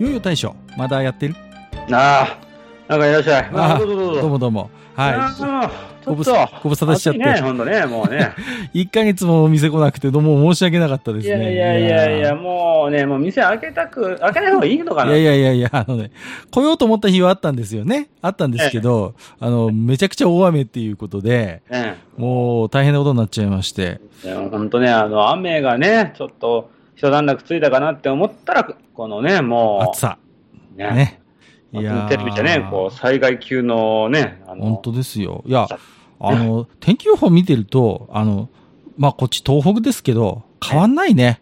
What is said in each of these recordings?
よいよ大将まだやってる？ああ、なんかいらっしゃい。あどうぞどうぞ。どうもどうもはいごと。無沙汰しちゃってね、ほんとね、もうね。1ヶ月もお店来なくてどうも申し訳なかったですいねやいやいやいや、もうね、もう店開けたく、開けない方がいいのかな？いやいやいやいや、あのね、来ようと思った日はあったんですよね。あったんですけど、あの、めちゃくちゃ大雨っていうことで、ねもう大変なことになっちゃいまして。いやほんとね、あの、雨がね、ちょっと、一段落ついたかなって思ったら、このね、もう、暑さ。ね。ね。いやテレビじゃね、こう、災害級のね、あの、本当ですよ。いや、あの、天気予報見てると、あの、まあ、こっち東北ですけど、変わんないね。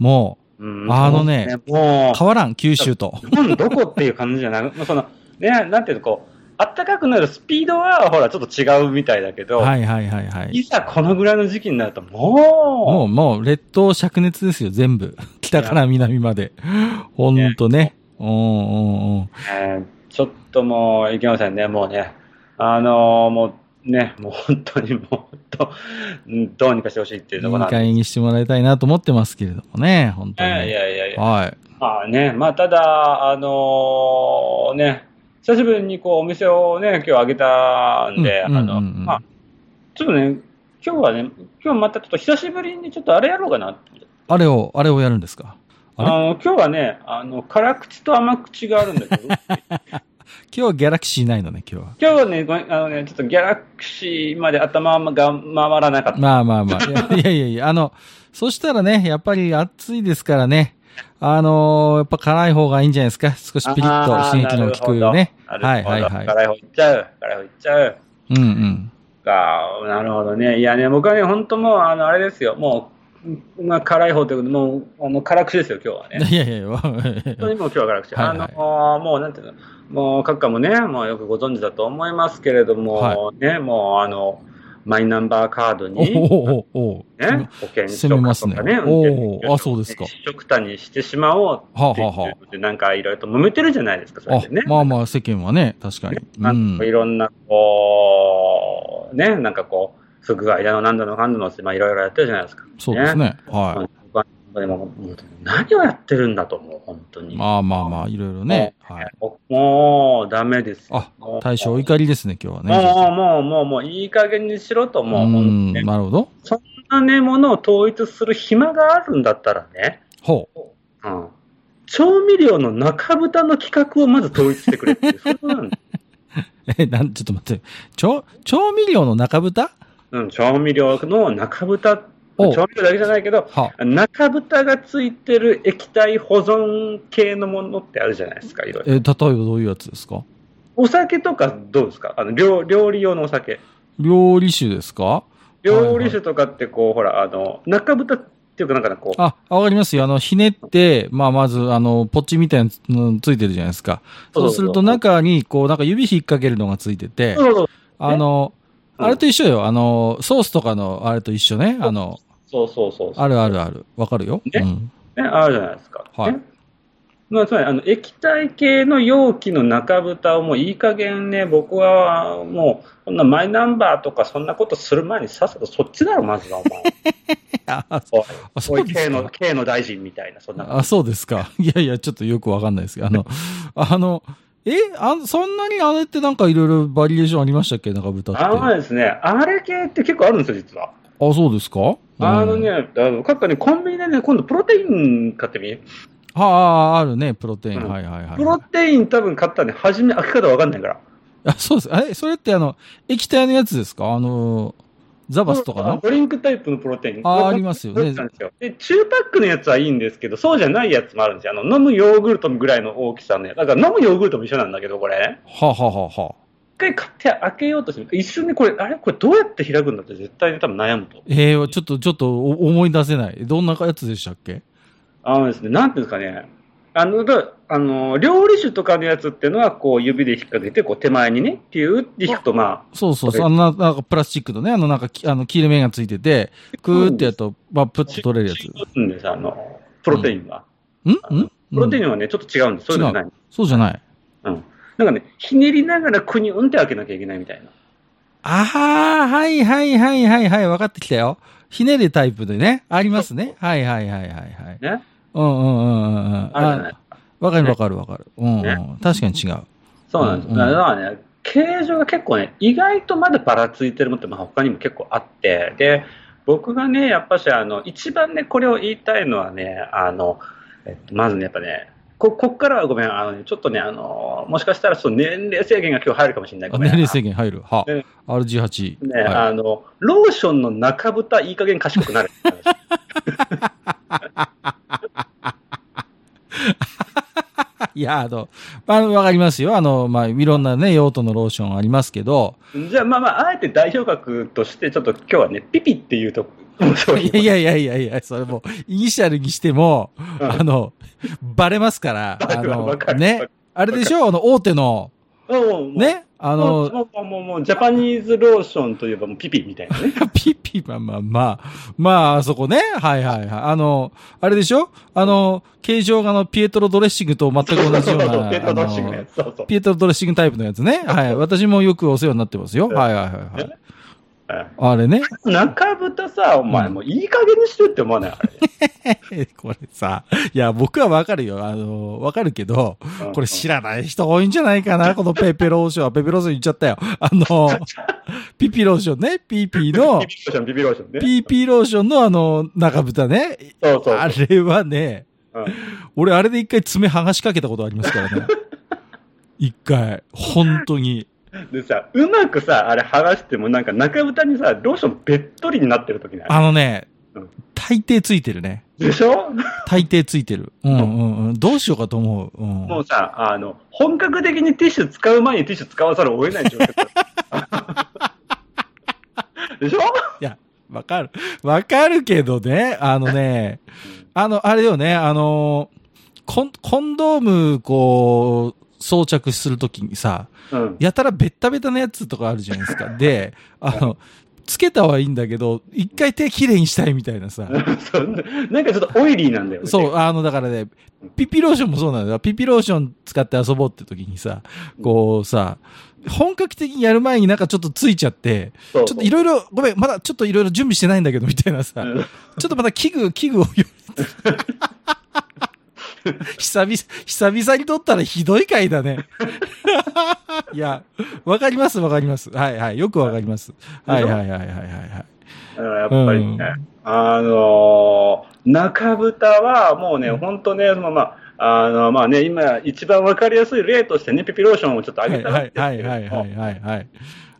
もうんあのねもう、変わらん、九州と。う、日本どこっていう感じじゃない、まあその、ね、なんていうの、こう、暖かくなるスピードは、ほら、ちょっと違うみたいだけど、はいはいはいはいい。ざこのぐらいの時期になると、ももう、もう、列島灼熱ですよ、全部。北から南まで。ほんとね。うんうんうん。ちょっともう、いけませんね、もうね。あのーもう、ね、もう本当にもう、ほんとうんどうにかしてほしいっていうところなんでいいにしてもらいたいなと思ってますけれどもね、本当に。いやいやいやいや。はい。まあね、まあただ、あのね、久しぶりにこうお店をね、今日開けたんで、うんあの、ちょっとね、今日はね、今日またちょっと久しぶりにちょっとあれやろうかな。あれを、あれをやるんですか？あの、今日はね、あの、辛口と甘口があるんだけど、今日はギャラクシーないのね、今日は。今日はね、ごめんあのね、ちょっとギャラクシーまで頭が回らなかった。まあまあまあ。いやいやいやいや、あの、そしたらね、やっぱり暑いですからね。あのーやっぱ辛い方がいいんじゃないですか？少しピリッと刺激の効くね。はいはいはい。辛い方いっちゃう。辛い方いっちゃう。うんうん。か、なるほどね。いやね、僕はね、本当もう、あの、あれですよ。もう、まあ、辛い方ということで、もう、あの、辛口ですよ、今日はね。いやいやいや、本当にもう今日は辛口。はいはいあの、もう、なんていうの、もう、閣下もね、もうよくご存知だと思いますけれども、はね、もう、あの、マイナンバーカードおに、おおおおね、保険攻証とかね、おー運転免許証あそうですか一緒くたにしてしまおうっていうことで、なんかいろいろと揉めてるじゃないですか、それあでね。、まあまあ世間はね、確かに。なうんんかいろんな、こう、ね、なんかこう、不具合だの、なんだの、かんだのって、まあいろいろやってるじゃないですか。そうですね。は僕はでも何をやってるんだと思う、本当い。に。まあまあまあ、いろいろね。はい。もうもう、ダメですよ。あ大将お怒りですね、今日はもう、ね。もう、もう、もう、いい加減にしろと、もう、う本ん、なるほど。そんなね、ものを統一する暇があるんだったらね、ほう。うん。調味料の中豚の企画をまず統一してくれってそうなんだよ。え、なん、ちょっと待って。調、調味料の中豚うん、調味料の中豚、お調味料だけじゃないけど、は中豚がついてる液体保存系のものってあるじゃないですか、いろいろ。え、例えばどういうやつですか？お酒とかどうですか？あの料料理用のお酒。料理酒ですか？料理酒とかってこう、ほら、あの、中豚っていうかなんかねこう、あ、わかりますよ。あの、ひねって、まあ、まず、あの、ポッチみたいなのついてるじゃないですか。そうすると中に、こう、なんか指引っ掛けるのがついてて、そうそうあの、うんあれと一緒よ。あの、ソースとかのあれと一緒ね。あの、そうそうそう。あるあるある。わかるよ。ね？うん。ね、あるじゃないですか。はいね？まあ、つまり、あの、液体系の容器の中豚をもういい加減ね、僕はもう、こんなマイナンバーとかそんなことする前にさっさとそっちだろ、まずは、お前。あ、そうですか。K の大臣みたいな、そんな。あ、そうですか。いやいや、ちょっとよくわかんないですけど、あの、あの、えあそんなにあれってなんかいろいろバリエーションありましたっけ？中豚って。あのですね、あれ系って結構あるんですよ、実は。あ、そうですか？あのね、うんあの、各家ね、コンビニでね、今度プロテイン買ってみ？はあ、あるね、プロテイン。うんはいはいはい。プロテイン多分買ったらね、初め開け方わかんないから。あ、そうです。え、それってあの、液体のやつですか？あの、ザバスとかの？ドリンクタイプのプロテイン。あありますよねで中パックのやつはいいんですけど、そうじゃないやつもあるんですよ。あの、飲むヨーグルトぐらいの大きさのやつ。だから飲むヨーグルトも一緒なんだけど、これ。はあ、はあはあはあ、一回買って開けようとして、一瞬でこれ、あれ？これどうやって開くんだって絶対に多分悩むと。ええちょっと、ちょっとお思い出せない。どんなやつでしたっけ？あのですね、なんていうんですかね、あの、だあの、料理酒とかのやつっていうのは、こう、指で引っ掛けて、こう、手前にね、ピューって引くと、まそうそうそう。あの、ななんかプラスチックのね、あの、なんかき、あの、切れ目がついてて、クーってやると、まあ、プッと取れるやつ。あ、んです、あの、プロテインは。んん？プロテイン、ンはね、ちょっと違うんです。そうじゃない。そうじゃない。うん。なんかね、ひねりながら国にうんって開けなきゃいけないみたいな。ああ、はいはいはいはいはい、分かってきたよ。ひねるタイプでね、ありますね。はいはいはいはいはい。ね？うんうんうんうんうん。あわかるわかるわかる。うん、うねん。確かに違う。そうなんです。うんだからね、形状が結構ね、意外とまだばらついてるものって、まあ、他にも結構あって、で、僕がね、やっぱし、あの、一番ね、これを言いたいのはね、あの、えっと、まずね、やっぱね、こ、こっからはごめん、あのね、ちょっとね、あの、もしかしたら、その年齢制限が今日入るかもしれない。あごめん年齢制限入る。はね。RG8。ね、はあの、ローションの中蓋、いい加減賢くなる。い。いや、あの、まあ、わかりますよ。あの、まあ、いろんなね、用途のローションありますけど、じゃあ、まあまあ、あえて代表格として、ちょっと今日はね、ピピっていうと、いやいやいやいやいや、それもう、イニシャルにしても、うんあの、バレますから、あのね、あれでしょ？あの、大手の、うんね、ああの、もう、もう、もう、ジャパニーズローションといえばもうピピみたいなね。ピッピ、まあまあまあ、まあ、あそこね。はいはいはい。あの、あれでしょあの、形状があの、ピエトロドレッシングと全く同じような。ペットドッシングのやつ。そうそう。ピエトロドレッシングタイプのやつね。はい。私もよくお世話になってますよ。はいはいはいはい。あれね。中豚さ、お前、うんもういい加減にしてって思わない？あれ。これさ、いや、僕はわかるよ。あの、わかるけど、うんこれ知らない人多いんじゃないかな？このペペローション。ペペローション言っちゃったよ。あの、ピピローションね。ピーピーのピ、ピローション、ピピローションね。ピローションのあの、中豚ね。そうそう。あれはね、うん俺あれで一回爪剥がしかけたことありますからね。一回。本当に。でさ、うまくさ、あれ剥がしてもなんか中豚にさ、ローションべっとりになってる時ない？あのねうん、大抵ついてるね。でしょ？大抵ついてる。うんうんうん。どうしようかと思う。うん。もうさ、あの、本格的にティッシュ使う前にティッシュ使わざるを得ない状況。でしょ？いや、わかる。わかるけどね、あのね、あの、あれよね、あの、コン、コンドーム、こう、装着するときにさ、うん。やたらベッタベタなやつとかあるじゃないですか。で、あの、つけたはいいんだけど、一回手きれいにしたいみたいなさ。ななんかちょっとオイリーなんだよね。そう、あの、だからね、ピピローションもそうなんだよ。ピピローション使って遊ぼうって時にさ、こうさ、本格的にやる前になんかちょっとついちゃって、そうちょっといろいろ、ごめん、まだちょっといろいろ準備してないんだけど、みたいなさ、うんちょっとまた器具、器具をよ 久々、久々に撮ったらひどい回だね。いや、わかりますわかります。はいはい。よくわかります。はいはいはいはいはいはい。だからやっぱりね、あのー中豚はもうね、本当ね、そのまあ、あの、まあね、今一番わかりやすい例としてね、ピピローションをちょっとはい上げたはいはいはいはいはいはい。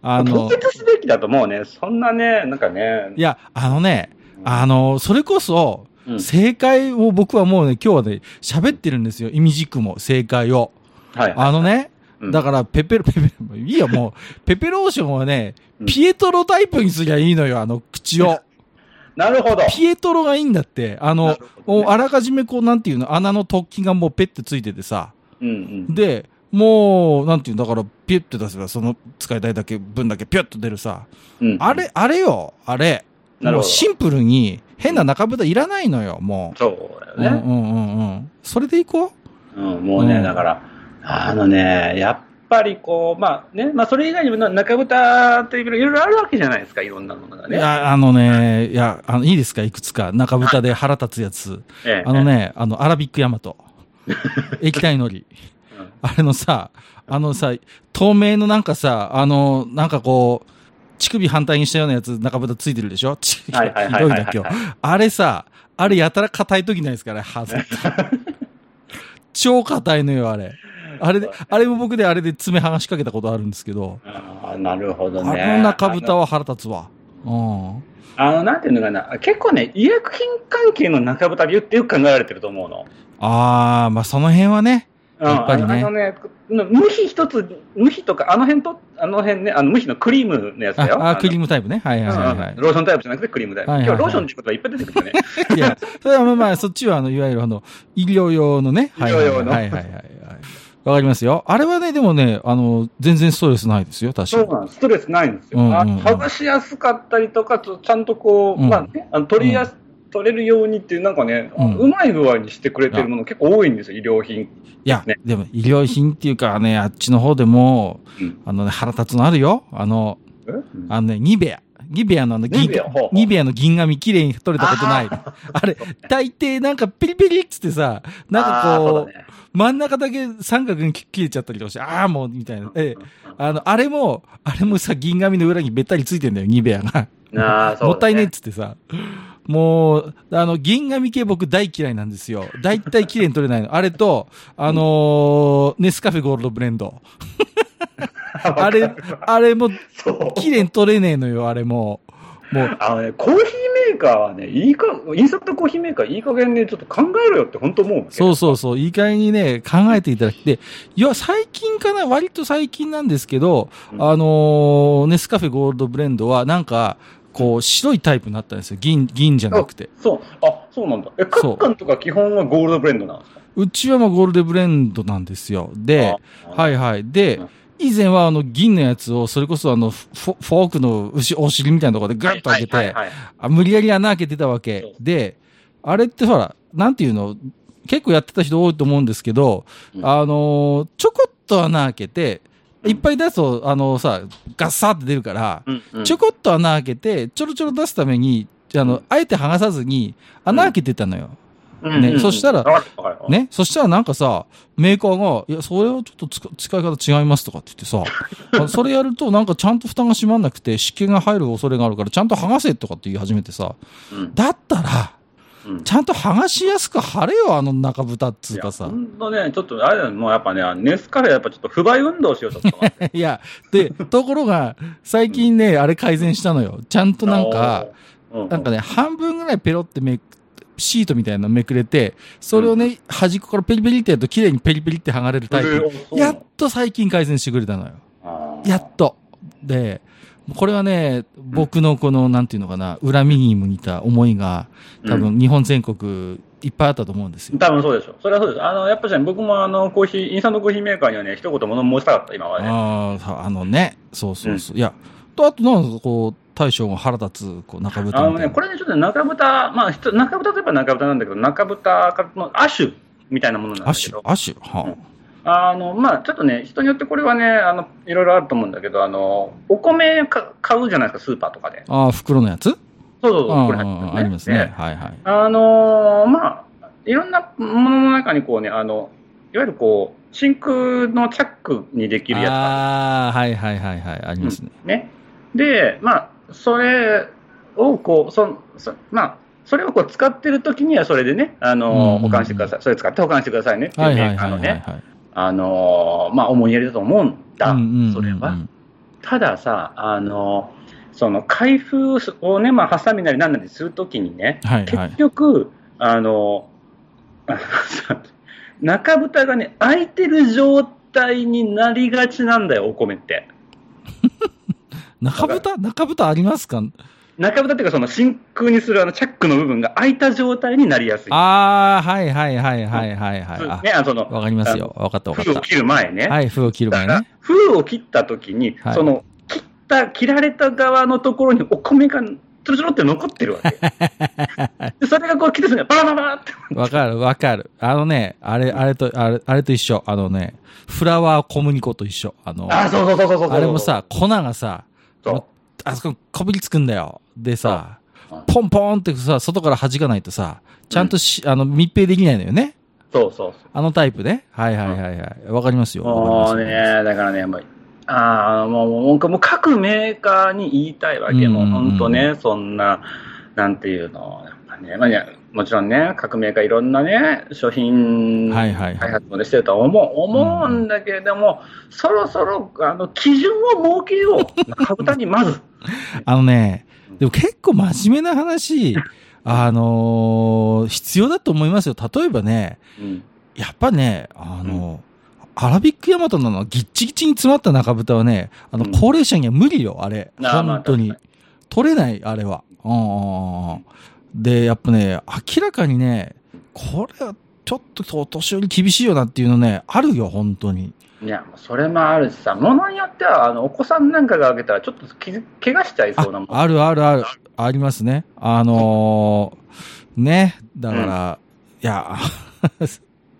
あの凍、結すべきだと思うね。そんなね、なんかね。いや、あのね、あの、それこそ、うん正解を僕はもうね、今日はね、喋ってるんですよ。意味軸も、正解を。はい。あのね、うんだから、ペペロ、ペペロ、いいよ、もう、ペペローションはねう、んピエトロタイプにすりゃいいのよ、あの、口を。なるほど。ピエトロがいいんだって。あなのねあらかじめこう、なんていうの、穴の突起がもうペッてついててさ。うんうん。で、もう、なんていうの、だから、ピュッて出せば、その使いたいだけ、分だけピュッと出るさ。うんあれ、あれよ、あれ。なるほどもうシンプルに、変な中蓋いらないのよ、もう。そうだよね。うんうんうんうん。それでいこう？うん、もうね、うんだから、あのね、やっぱりこう、まあね、まあそれ以外にもな中豚といういろいろあるわけじゃないですか、いろんなものがね。いや、あのね、いや、あの、いいですかいくつか。中蓋で腹立つやつ。ええあの、ね、あの、アラビックヤマト。液体のり。うんあれのさ、あのさ、透明のなんかさ、あの、なんかこう、乳首反対にしたようなやつ中蓋ついてるでしょ？ちひどはいな今日。あれさ、あれやたら硬い時ないですから、はず。超硬いのよ、あれ。あれで、あれも僕であれで爪剥がしかけたことあるんですけど、あーなるほどあね。の中蓋は腹立つわ。うん。あの、なんていうのかな、結構ね、医薬品関係の中豚で言ってよく考えられてると思うの。あー、まあその辺はね、うんやっぱりねあのね、無比一つ、無比とか、あの辺と、あの辺ね、あの無比のクリームのやつだよ。あ、あクリーム。ムタイプね。はいはいはいはローションタイプじゃなくてクリームタイプ。はいはいはい今日ローションってことはいっぱい出てくるよね。い。いや、それはまあまあ、そっちはあの、いわゆるあの、医療用のね。はいはいはい医療用のはいはいはい。わかりますよ。あれはね、でもね、あの、全然ストレスないですよ、確かに。そうなんです。ストレスないんですよ。うんうんうんあの剥がしやすかったりとか、ちゃんとこう、うんまあね、あの取りやす、取れるようにっていう、なんかね、うんうまい具合にしてくれてるもの結構多いんですよ、医療品。いや、ねでも医療品っていうかね、あっちの方でも、うんあのね、腹立つのあるよ。あの、え？あのね、ニベア。ニベアのあの銀ニベア？の銀紙綺麗に取れたことない。あ あれ、大抵なんかピリピリっつってさ、なんかこう、ね真ん中だけ三角に切れちゃったりとかして、ああ、もう、みたいな。ええ、あの、あれも、あれもさ、銀紙の裏にべったりついてんだよ、ニベアが。あーそうだね もったいねえっつってさ。もう、あの、銀紙系僕大嫌いなんですよ。大体綺麗に取れないの。あれと、あのーネスカフェゴールドブレンド。あれ、あれも。綺麗に取れねえのよ、あれも。もう、あのね、コーヒーメーカーはね、いいか、インスタントコーヒーメーカーいい加減ね、ちょっと考えろよって本当思う。そうそうそう、いい加減にね、考えていただきて、いや、最近かな、割と最近なんですけど、うんあのーネスカフェゴールドブレンドは、なんか、こう、白いタイプになったんですよ。銀、銀じゃなくて。そう。あ、そうなんだ。え、カッカンとか基本はゴールドブレンドなんですかうちはまあゴールドブレンドなんですよ。で、あはいはい。でうん、以前はあの銀のやつを、それこそあの、フォークの牛お尻みたいなところでガッと開けて、無理やり穴開けてたわけ。で、あれってほら、なんていうの、結構やってた人多いと思うんですけど、うんあのーちょこっと穴開けて、いっぱい出すと、あのさ、ガッサーって出るから、うんうん。ちょこっと穴開けて、ちょろちょろ出すために、あの、あえて剥がさずに、穴開けてたのよ。ねうん。うんうん。そしたらね。そしたらなんかさ、メーカーが、いや、それはちょっと使い方違いますとかって言ってさ、あ それやるとなんかちゃんと蓋が閉まんなくて湿気が入る恐れがあるからちゃんと剥がせとかって言い始めてさ、うん。だったら、うんちゃんと剥がしやすく貼れよ、あの中蓋っつうかさ。ほんとね、ちょっとあれだよ、もうやっぱね、ネスカフェやっぱちょっと不買運動しよう、ちょっと。いや、で、ところが、最近ね、あれ改善したのよ。ちゃんとなんか、なんかね、半分ぐらいペロってめく、シートみたいなのめくれて、それをね、端っこからペリペリってやると綺麗にペリペリって剥がれるタイプ。やっと最近改善してくれたのよ。やっと。で、これはね、僕のこの、なんていうのかな、恨みに向いた思いが、多うん分日本全国いっぱいあったと思うんですよ。多分そうでしょ。それはそうです。あの、やっぱりね、僕もあの、コーヒー、インスタントコーヒーメーカーにはね、一言物申したかった、今まで。ああ、あのね、そうそうそう。いや、と、あとなんかこう、大将が腹立つ、こう、中豚あのね。これね、ちょっとね中豚、まあ、中豚といえば中豚なんだけど、中豚の亜種みたいなものなんだけど、、アッシュアッシュ、はあの、まあ、ちょっとね、人によってこれはね、あの、いろいろあると思うんだけど、あの、お米か買うじゃないですか、スーパーとかで。あ。ああ、袋のやつ？そうそうそう、あこれ入ってるあ、ありますね。ではいはい。あのーまあ、いろんなものの中にこうね、あの、いわゆるこう、真空のチャックにできるやつがあああ、はいはいはいはい、ありますね。るね。で、まあ、それをこう、そそまあ、それをこう使ってる時にはそれでね、あの保管してください。それ使って保管してくださいねっていうはいメはいはいはい、ーカーのね、はい。あのーまあ、思いやりだと思うんだ、うんうんうんうんそれは。たださ、あのーその開封をね、まあ、ハサミなりなんなりするときにね、はいはい結。局、あの 中蓋がね、開いてる状態になりがちなんだよ、お米って。中蓋？中蓋ありますか？中蓋っていうか、その真空にするあのチャックの部分が開いた状態になりやすい。ああ、はいはいはいはいはいはい。ね、あのそのあわかりますよ。わかったわかっ封を切る前ね。た。はい、封を切る前ね。封を切った時に、はいその切った、切られた側のところにお米がちょろちょろって残ってるわけ。でそれがこう切ってすぐバラバラって。わかるわかる。あのね、あれ、あれと、あれ、あれと一緒。あのね、フラワー小麦粉と一緒。あの、あ、そうそうそうそうそう。あれもさ、粉がさ、あそこにこびりつくんだよ。でさポンポンってさ、外から弾かないとさ、ちゃんとし、あの、密閉できないのよね。そうそうそう。あのタイプね。はいはいはいはい。わかりますよ。もうね、だからね、もう、ああ、もう、もう、各メーカーに言いたいわけ。うんもう本当ね、そんな、なんていうの、やっぱね、まあね、もちろんね、各メーカーいろんなね、商品はいはいはい開発もねしてるとは思う、思うんだけれども、そろそろ、あの、基準を設けよう。中豚にまず。あのね、でも結構真面目な話、あのー必要だと思いますよ。例えばね、うん。やっぱね、あの、アラビックヤマトのあのギッチギチに詰まった中豚はね、あの、うん高齢者には無理よ、あれ。本当に確。取れない、あれは。うんうんうんうん。で、やっぱね、明らかにね、これはちょっとお年寄り厳しいよなっていうのね、あるよ、本当に。いや、それもあるしさ、ものによっては、あの、お子さんなんかが開けたら、ちょっとき怪我しちゃいそうなもん。ああるあるある、ありますね。あのーね、だから、いや、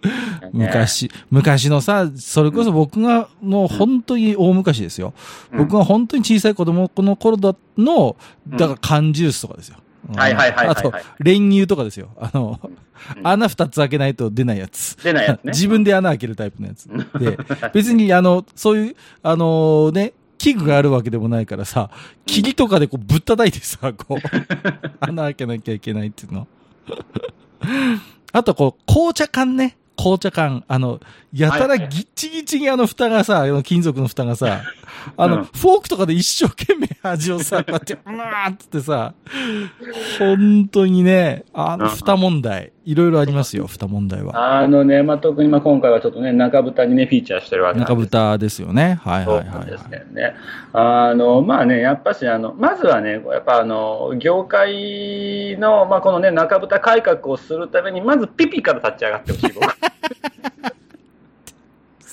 ね、昔、昔のさ、それこそ僕が、もう本当に大昔ですよ。うん僕が本当に小さい子供の頃だの、だから缶ジュースとかですよ。はいはいはいあと、練乳とかですよ。あの、うん穴二つ開けないと出ないやつ。出ないやつね。自分で穴開けるタイプのやつ。で、別にあの、そういう、あのね、器具があるわけでもないからさ、霧とかでこうぶったたいてさ、こう、穴開けなきゃいけないっていうの。あとこう、紅茶缶ね。紅茶缶。あの、やたらギッチギチにあの蓋がさ、あの金属の蓋がさ、あの、うんフォークとかで一生懸命味をさ、こうやって、うわーっつってさ、本当にね、あの蓋問題、いろいろありますよ、蓋問題は。あのね、まあ、特にまあ今回はちょっとね、中豚にね、フィーチャーしてるわけです豚ですよね。はいそうはいはい、なんですね。あの、まあね、やっぱし、あの、まずはね、やっぱあの、業界の、まあこのね、中豚改革をするために、まずピピから立ち上がってほしい、僕。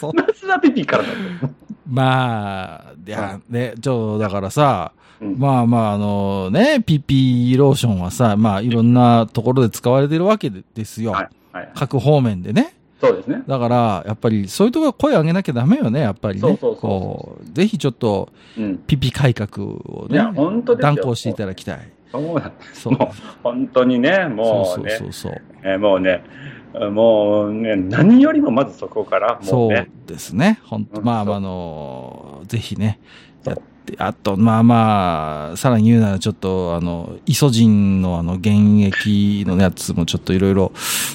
そうまずはピピからだと。まあ、いや、ね、ちょ、だからさ、うんまあまあ、あのね、ピピローションはさ、まあいろんなところで使われてるわけでですよ。はい。はい。各方面でね。そうですね。だから、やっぱりそういうところ声を上げなきゃダメよね、やっぱりね。そうそうそうこう、ぜひちょっと、うん。ピピ改革をねいや、本当ですよ断行していただきたい。そうなんそう。もう、本当にね、もそううね、そうそうそう。えーもうね、もうね、何よりもまずそこから、もそうですね。本当うんまあ、あの、ぜひね、やって、あと、まあまあ、さらに言うならちょっと、あの、イソジンのあの、現役のやつもちょっといろいろ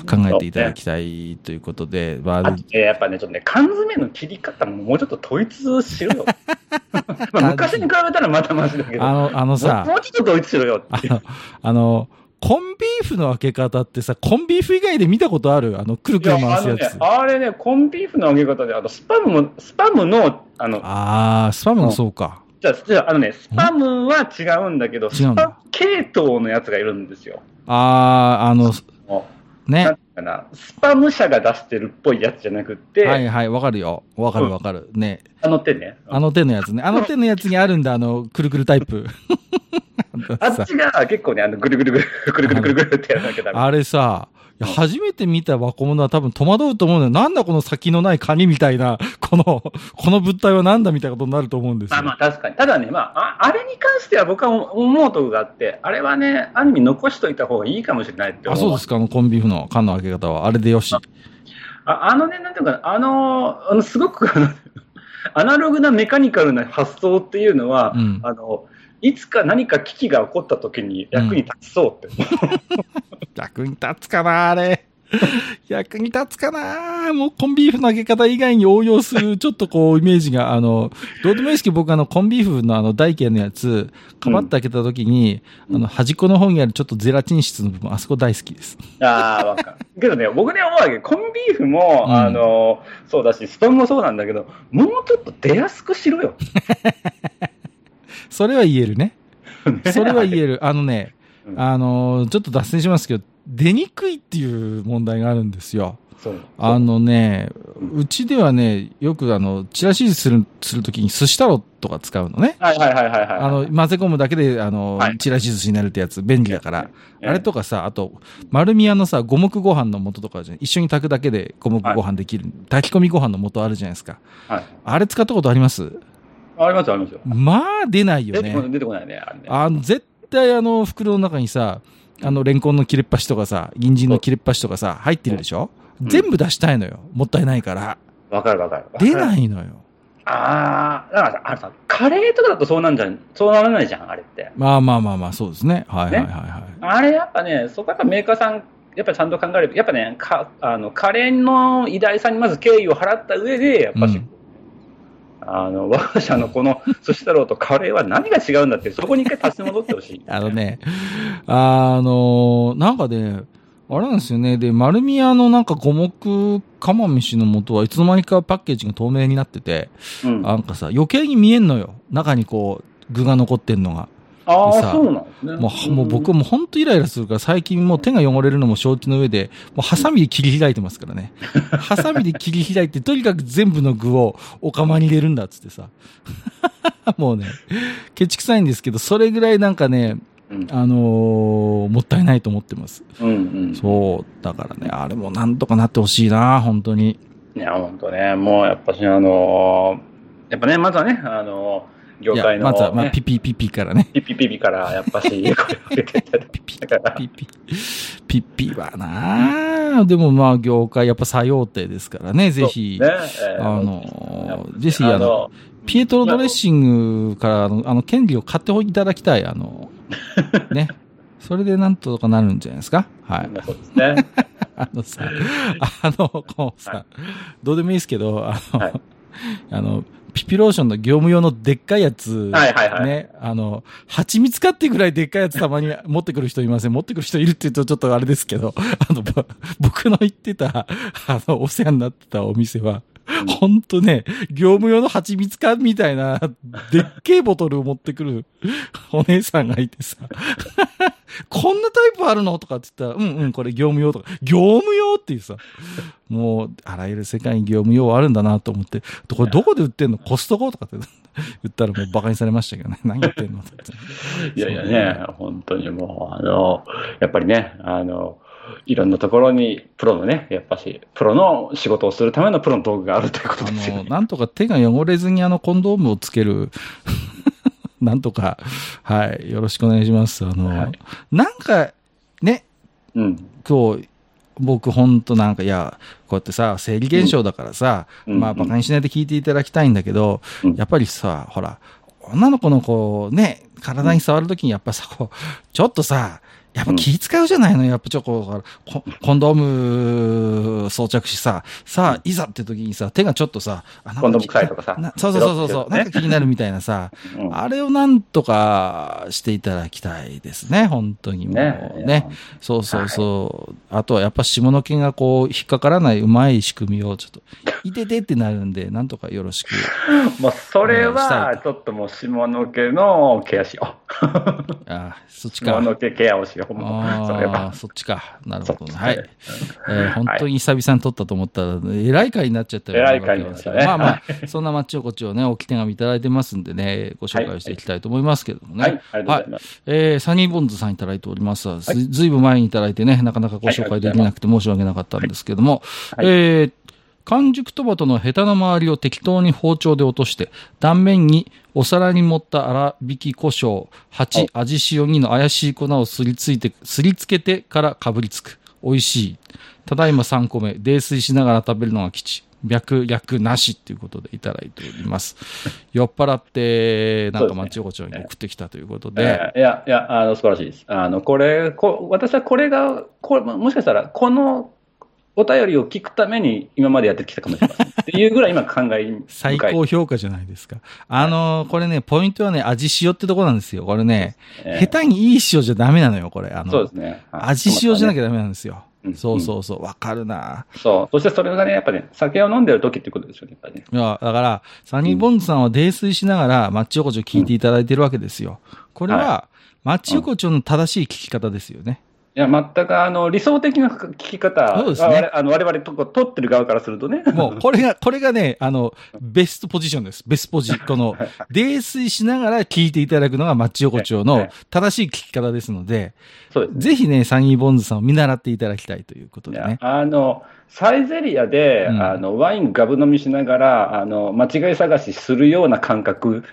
考えていただきたいということで、まあやっぱね、ちょっとね、缶詰の切り方ももうちょっと統一しろよ。まあ昔に比べたらまだマシだけど、あの、あのさもう、ちょっと統一しろよ。あの、あの、コンビーフの開け方ってさ、コンビーフ以外で見たことある？あの、くるくる回すやつ。、あれね、コンビーフの揚げ方で、あとスパムも、スパムの、あの、ああ、スパムもそうか。じゃあ、じゃあ、あのね、スパムは違うんだけど、スパ系統のやつがいるんですよ。ああ、あの、もねうなん。かな、スパム社が出してるっぽいやつじゃなくて、はいはい、わかるよ。わかるわかる。ね。あの手ね。あの手のやつね。あの手のやつにあるんだ、あの、くるくるタイプ。あっちが結構ね、あの、ぐるぐるぐる、ぐるぐるぐるぐるってやらなきゃダメ。あれさ、いや初めて見た若者は多分戸惑うと思うんだよ。なんだこの先のないカニみたいな、この、この物体はなんだみたいなことになると思うんですよ。まあまあ確かに。ただね、まあ、ああれに関しては僕は思うとこがあって、あれはね、ある意味残しといた方がいいかもしれないってあ、思う。そうですか、あのコンビーフの缶の開け方は。あれでよし。ああのね、なんていうかな、あの、あのすごく アナログなメカニカルな発想っていうのは、うんあの、いつか何か危機が起こった時に役に立ちそうって。役に立つかな、あれ。役に立つかなもうコンビーフの揚げ方以外に応用する、ちょっとこう、イメージが、あの、どうでもいいですけど、僕あの、コンビーフのあの、大形のやつ、かばって開けた時に、うんあの、端っこの方にあるちょっとゼラチン質の部分、あそこ大好きです。ああ、わかる。けどね、僕ね、思うわけ。コンビーフも、うんあの、そうだし、スパムもそうなんだけど、もうちょっと出やすくしろよ。それは言えるね。それは言ええる。あのね、うんあの、ちょっと脱線しますけど、出にくいっていう問題があるんですよ。あのね、うちではね、よくあの、チラシする、するときに寿司太郎とか使うのね。はいはいはいはいはい。あの、混ぜ込むだけで、あの、はいチラシ寿司になるってやつ、便利だから。ええあれとかさ、あと、丸宮のさ、五目ご飯の素とかじゃん。一緒に炊くだけで五目ご飯できる。炊き込みご飯の素あるじゃないですか。はい。あれ使ったことあります？ありますよ、ありますよ。まあ、出ないよね出てこない、。出てこないね、あれね。あの、絶対あの、袋の中にさ、あの、レンコンの切れっ端とかさ、人参の切れっ端とかさ、入ってるでしょ？うん全部出したいのよ。もったいないから。わかるわかる。出い。ないのよ。ああ、だからさ、あれさ、カレーとかだとそうなんじゃん、そうならないじゃん、あれって。まあまあまあまあ、そうですね。はいはいはいはい。あれやっぱね、そこやっぱメーカーさん、やっぱちゃんと考える。やっぱね、かあのカレーの偉大さんにまず敬意を払った上で、やっぱし、うんあの、我が社のこの 寿司太郎とカレーは何が違うんだって、そこに一回立ち戻ってほしい。あのね、あの、なんかね、あれなんですよね。で、丸宮のなんか五目釜飯の素はいつの間にかパッケージが透明になってて、うん。あなんかさ、余計に見えんのよ。中にこう、具が残ってんのが。あー、でさそうなんですね。もう、もう僕もほんとイライラするから、最近もう手が汚れるのも承知の上で、もうハサミで切り開いてますからね。ハサミで切り開いて、とにかく全部の具をお釜に入れるんだっつってさ。もうね、ケチくさいんですけど、それぐらいなんかね、うん。あのーもったいないと思ってます。うんうん。そう。だからね、あれもなんとかなってほしいな、本当に。いや、本当ね、もうやっぱし、あのーやっぱね、まずはね、あのー業界の、まずは、まあ、ねピピピピからね。ピピピピから、やっぱし、声をかけてピピ、ピピ、ピピはなでもまあ、業界やっぱ作用手ですからね、ぜひ。ね、えーあのーぜひ、あの、ピエトロドレッシングからあの、権利を買っていただきたい。あの、ね。それでなんとかなるんじゃないですかはい。そうですね。あのさ、あの、こうさ、はいどうでもいいですけど、あの、はいあの、ピピローションの業務用のでっかいやつ、はいはいはい。ね、あの、蜂蜜かってぐらいでっかいやつたまに持ってくる人いません。持ってくる人いるって言うとちょっとあれですけど、あの、ぼ僕の行ってた、あの、お世話になってたお店は、ほん。とね、業務用の蜂蜜缶みたいな、でっけえボトルを持ってくるお姉さんがいてさ、こんなタイプあるの？とかって言ったら、うんうん、これ業務用とか、業務用っていうさ、もう、あらゆる世界に業務用あるんだなと思って、これどこで売ってんの？コストコとかって 言ったらもう馬鹿にされましたけどね。何言ってんの？って。いやいやね、本当にもう、あの、やっぱりね、あの、いろんなところにプロのね、やっぱし、プロの仕事をするためのプロの道具があるということあの、ですよね。なんとか手が汚れずにあのコンドームをつける、なんとか、はい、よろしくお願いします。あの、はいなんか、ね、うん。今日、僕ほんとなんか、いや、こうやってさ、生理現象だからさ、うんまあ、馬鹿にしないで聞いていただきたいんだけど、うんやっぱりさ、ほら、女の子のこう、ね、体に触るときにやっぱさ、こう、ちょっとさ、やっぱ気使うじゃないのやっぱちょこうココンドーム装着しさ、さあ、いざって時にさ、手がちょっとさ、あコンドーム臭いとかさなそうそうそうそうねなんか気になるみたいなさ、うんあれをなんとかしていただきたいですね、本当にもうねね。そうそうそう。あとはやっぱ下の毛がこう引っかからないうまい仕組みをちょっと、いててってなるんで、なんとかよろしく。もうそれはちょっともう下の毛のケアしよう。ああ、そっちか。下の毛ケアをしよう。ああ、は。そっちか。なるほどね。そっちはい。えー本当に久々に撮ったと思ったら、えらい回になっちゃったよえらい回になっちゃったねまあまあ、そんなマッチ横丁ね、置き手紙いただいてますんでね、ご紹介していきたいと思いますけどもね。はい、ありがとうございます。えーサニーボンズさんいただいております。ずずいぶん前にいただいてね、なかなかご紹介できなくて申し訳なかったんですけども、はいえー完熟トマトのヘタの周りを適当に包丁で落として、断面にお皿に盛った粗挽き胡椒、8、味塩2の怪しい粉をすりついて、すりつけてからかぶりつく。美味しい。ただいま3個目、泥酔しながら食べるのが吉。脈略なしっていうことでいただいております。酔っ払って、なんか町横丁に送ってきたということで、えーいや、いや、あの、素晴らしいです。あの、これ、こ私はこれが、これ、もしかしたら、このお便りを聞くために今までやってきたかもしれません。っていうぐらい今考え深い。最高評価じゃないですか。あのーこれね、ポイントはね、味塩ってとこなんですよ。これね、えー下手にいい塩じゃダメなのよ、これ。あの、そうですね。はい味塩じゃなきゃ。ゃダメなんですよ。うんそうそうそう、わかるな。そう。そしてそれがね、やっぱね、酒を飲んでる時ってことですよね、やっぱりね。いや、だから、サニーボンズさんは泥酔しながら、マッチ横丁聞いていただいてるわけですよ。これは、はマッチ横丁の正しい聞き方ですよね。いや、全くあの、理想的な聞き方、そうですねあの我々とこ取ってる側からするとね。もう、これが、これがね、あの、ベストポジションです。ベストポジ。この、泥酔しながら聞いていただくのがマッチ横丁の正しい聞き方ですので、そうですね。ぜひね、サニーボンズさんを見習っていただきたいということでね。あの、サイゼリアで、うんあの、ワインガブ飲みしながら、あの、間違い探しするような感覚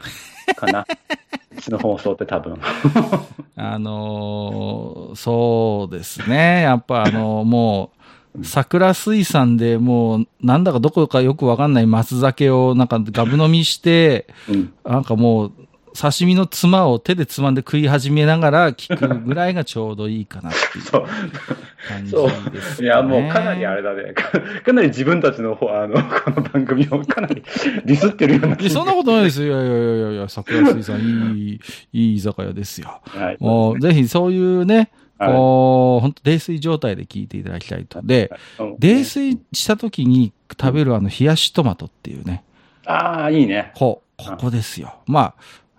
かな。うちの放送って多分。あのーそうですね。やっぱあのもう、桜水産でもう、なんだかどこかよくわかんない松酒をなんかガブ飲みして、うん。なんかもう、刺身のつまを手でつまんで食い始めながら聞くぐらいがちょうどいいかなっていう。感じです、。いや、もうかなりあれだね。か かなり自分たちの方、あの、この番組をかなり ディスってるようなそんなことないですよ。いやいやいやいやいや、桜水産いい、いい居酒屋ですよ。はい。もう、ぜひそういうね、はいこう、本当泥酔状態で聞いていただきたいと。で、うん泥酔した時に食べるあの、冷やしトマトっていうね。ああ、いいね。こう、ここですよ。まあ、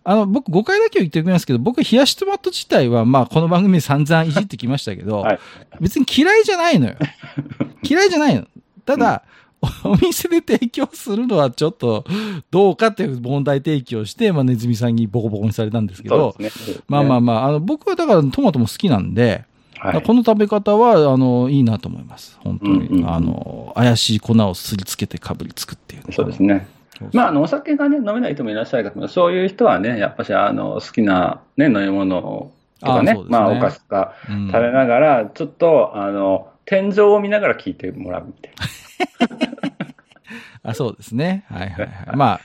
あの、僕5回だけは言っておきますけど、僕冷やしトマト自体は、まあ、この番組で散々いじってきましたけど、はい別に嫌いじゃないのよ。嫌いじゃないの。ただ、お店で提供するのはちょっとどうかっていう問題提起をして、まあ、ネズミさんにボコボコにされたんですけど、そうですね。まあまああ。まあ、あの、僕はだからトマトも好きなんで、はい。この食べ方は、あの、いいなと思います。本当に。うんうんうんあの、怪しい粉をすりつけてかぶりつくっていうね、そうですね。まあ、あの、お酒がね、飲めない人もいらっしゃるけど、そういう人はね、やっぱし、あの、好きなね、飲み物とかね、あね。まあ、お菓子とかうん。食べながら、ちょっと、あの、天井を見ながら聞いてもらうみたい あそうですね。はいはいはい。まあ、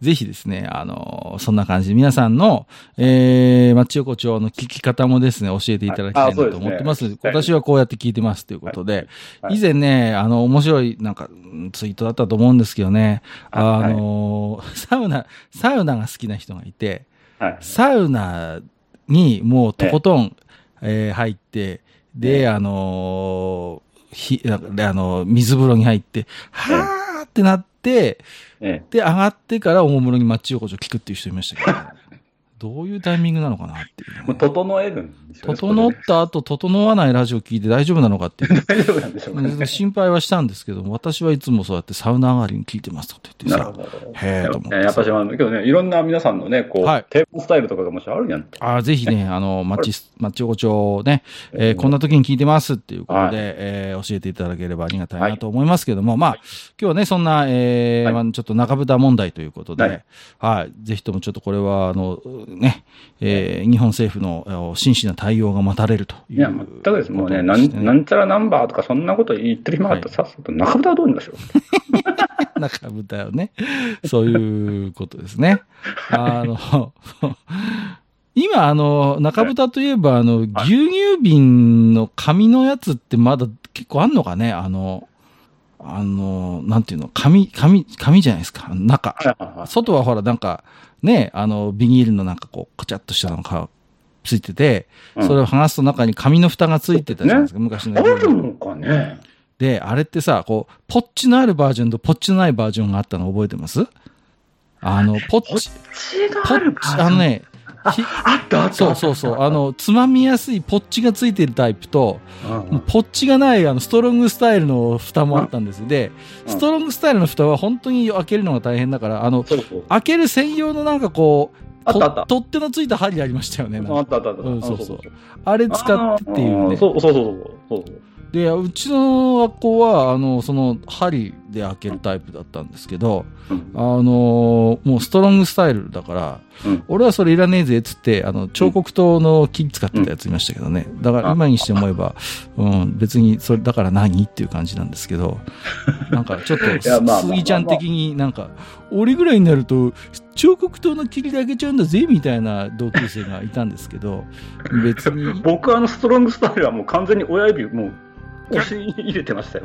ぜひですね、あの、そんな感じで皆さんの、えー、町横丁の聞き方もですね、教えていただきたいなと思ってます。すね私はこうやって聞いてますということで、はい以前ね、あの、面白い、なんか、うんツイートだったと思うんですけどね、あはいの、サウナ、サウナが好きな人がいて、な。はい。サウナにもうとことん、えー入って、で、あのーひ、ああの、水風呂に入って、はーってなって、えで、上がってからおもむろにマッチ横丁聞くっていう人いましたけど、どういうタイミングなのかなっていうえ。ね、もう整えるんでしょうね整った後、整わないラジオ聞いて大丈夫なのかっていう。大丈夫なんでしょうかね。心配はしたんですけども、私はいつもそうやってサウナ上がりに聞いてますとて言ってさなるほ、ど。へーと思ってねやっぱし、あの、今日ね、いろんな皆さんのね、こう、はいテーマスタイルとかがもしあるやんと。あーぜひね、あの、マッチ、マッチ横丁ね、えーこんな時に聞いてますっていうことで、はいえー教えていただければありがたいなと思いますけども、まあ、今日はね、そんな、えーはいまあ、ちょっと中豚問題ということで、はいはい、ぜひともちょっとこれは、あの、ね、えー日本政府のえー真摯な対応が待たれるという。いや、全くです。もうね、なんなんちゃらナンバーとかそんなこと言ってる暇があったら、さっさと中豚はどうにかしろ。中豚をね。そういうことですね。あの、今、あの、中豚といえば、あの、牛乳瓶の紙のやつってまだ結構あんのかね？あの、あの、なんていうの、紙、紙、紙じゃないですか？中。外はほら、なんか、ね、あの、ビニールのなんかこう、カチャッとしたのがついてて、うん。それを剥がすと中に紙の蓋がついてたじゃないですか、昔のあ。るのかね。で、あれってさ、こう、ポッチのあるバージョンとポッチのないバージョンがあったの覚えてます？あの、ポッチ、ポッチ、あのね、ひあった？あった？そうそうそう、あの、つまみやすいポッチがついてるタイプと、うん、ポッチがない、あの、ストロングスタイルの蓋もあったんですよ。で、うんストロングスタイルの蓋は本当に開けるのが大変だから、あの、そうそう。開ける専用のなんかこう、あったあったと取っ手のついた針ありましたよね。あったあったあった。うんそうそうああれ使ってっていうね。そうそうそうそうそうそう。で、うちの学校は、あの、その、針で開けるタイプだったんですけど、うん。あのーもうストロングスタイルだから、うん。俺はそれいらねえぜっつって、あの、彫刻刀の木使ってたやついましたけどね。だから今にして思えば、うん、別にそれだから何っていう感じなんですけど、なんかちょっと、やまあまあまあ杉ちゃん的になんか、俺ぐらいになると、彫刻刀の切りで開けちゃうんだぜ、みたいな同級生がいたんですけど、別に、僕あのストロングスタイルはもう完全に親指もう押し入れてましたよ。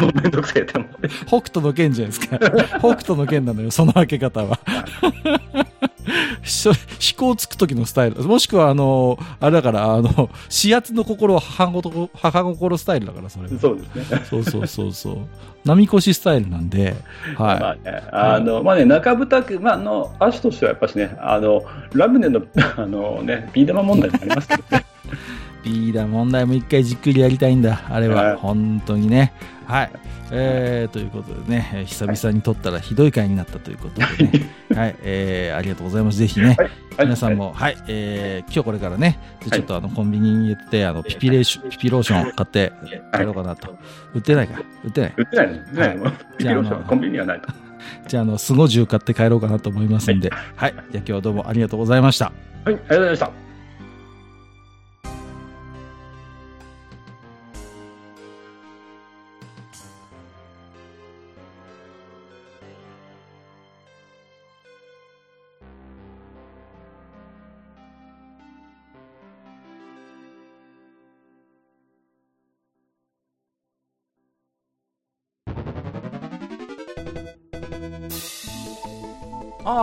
もうめんどくせえって思って。北斗の剣じゃないですか。北斗の剣なのよ、その開け方は。し飛行つく時のスタイル。もしくは、あの、あれだから、あの、指圧の心は母心母心スタイルだから、それ。そうですね。そうそうそうそう。波越スタイルなんで、まはあね、あの、まあね、中豚く、まあ、あの、足としてはやっぱしね、あの、ラムネの、あのね、ビー玉問題もありますけどね。い。ビーダ問題も一回じっくりやりたいんだ。あれは本当にね。はい。えー、ということでね、えー久々に撮ったらひどい回になったということでね。はい。えー、ありがとうございます。ぜひね、はい皆さんも、はい、えー、今日これからね、でちょっとあの、コンビニに行って、あの、ピピレーション、ピピローション買って帰ろうかなと。売ってないか？売ってない？売ってないの売ってないのじゃああのピピローションコンビニにはないと。じゃあ、あの、スゴジュウ買って帰ろうかなと思いますんで、はい。じゃあ今日はどうもありがとうございました。はい、ありがとうございました。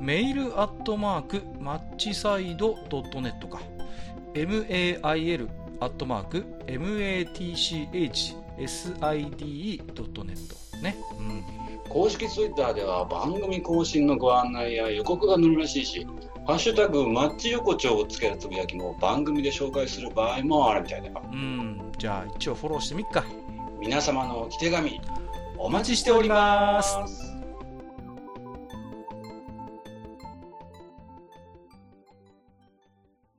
メールアットマークマッチサイドドットネットか。mail アットマーク matchside.net ね。うん。公式ツイッターでは番組更新のご案内や予告が載るらしいし、ハッシュタグマッチ横丁をつけたつぶやきも番組で紹介する場合もあるみたいだよ。うん。じゃあ一応フォローしてみっか。皆様のお手紙、おお待ちしております。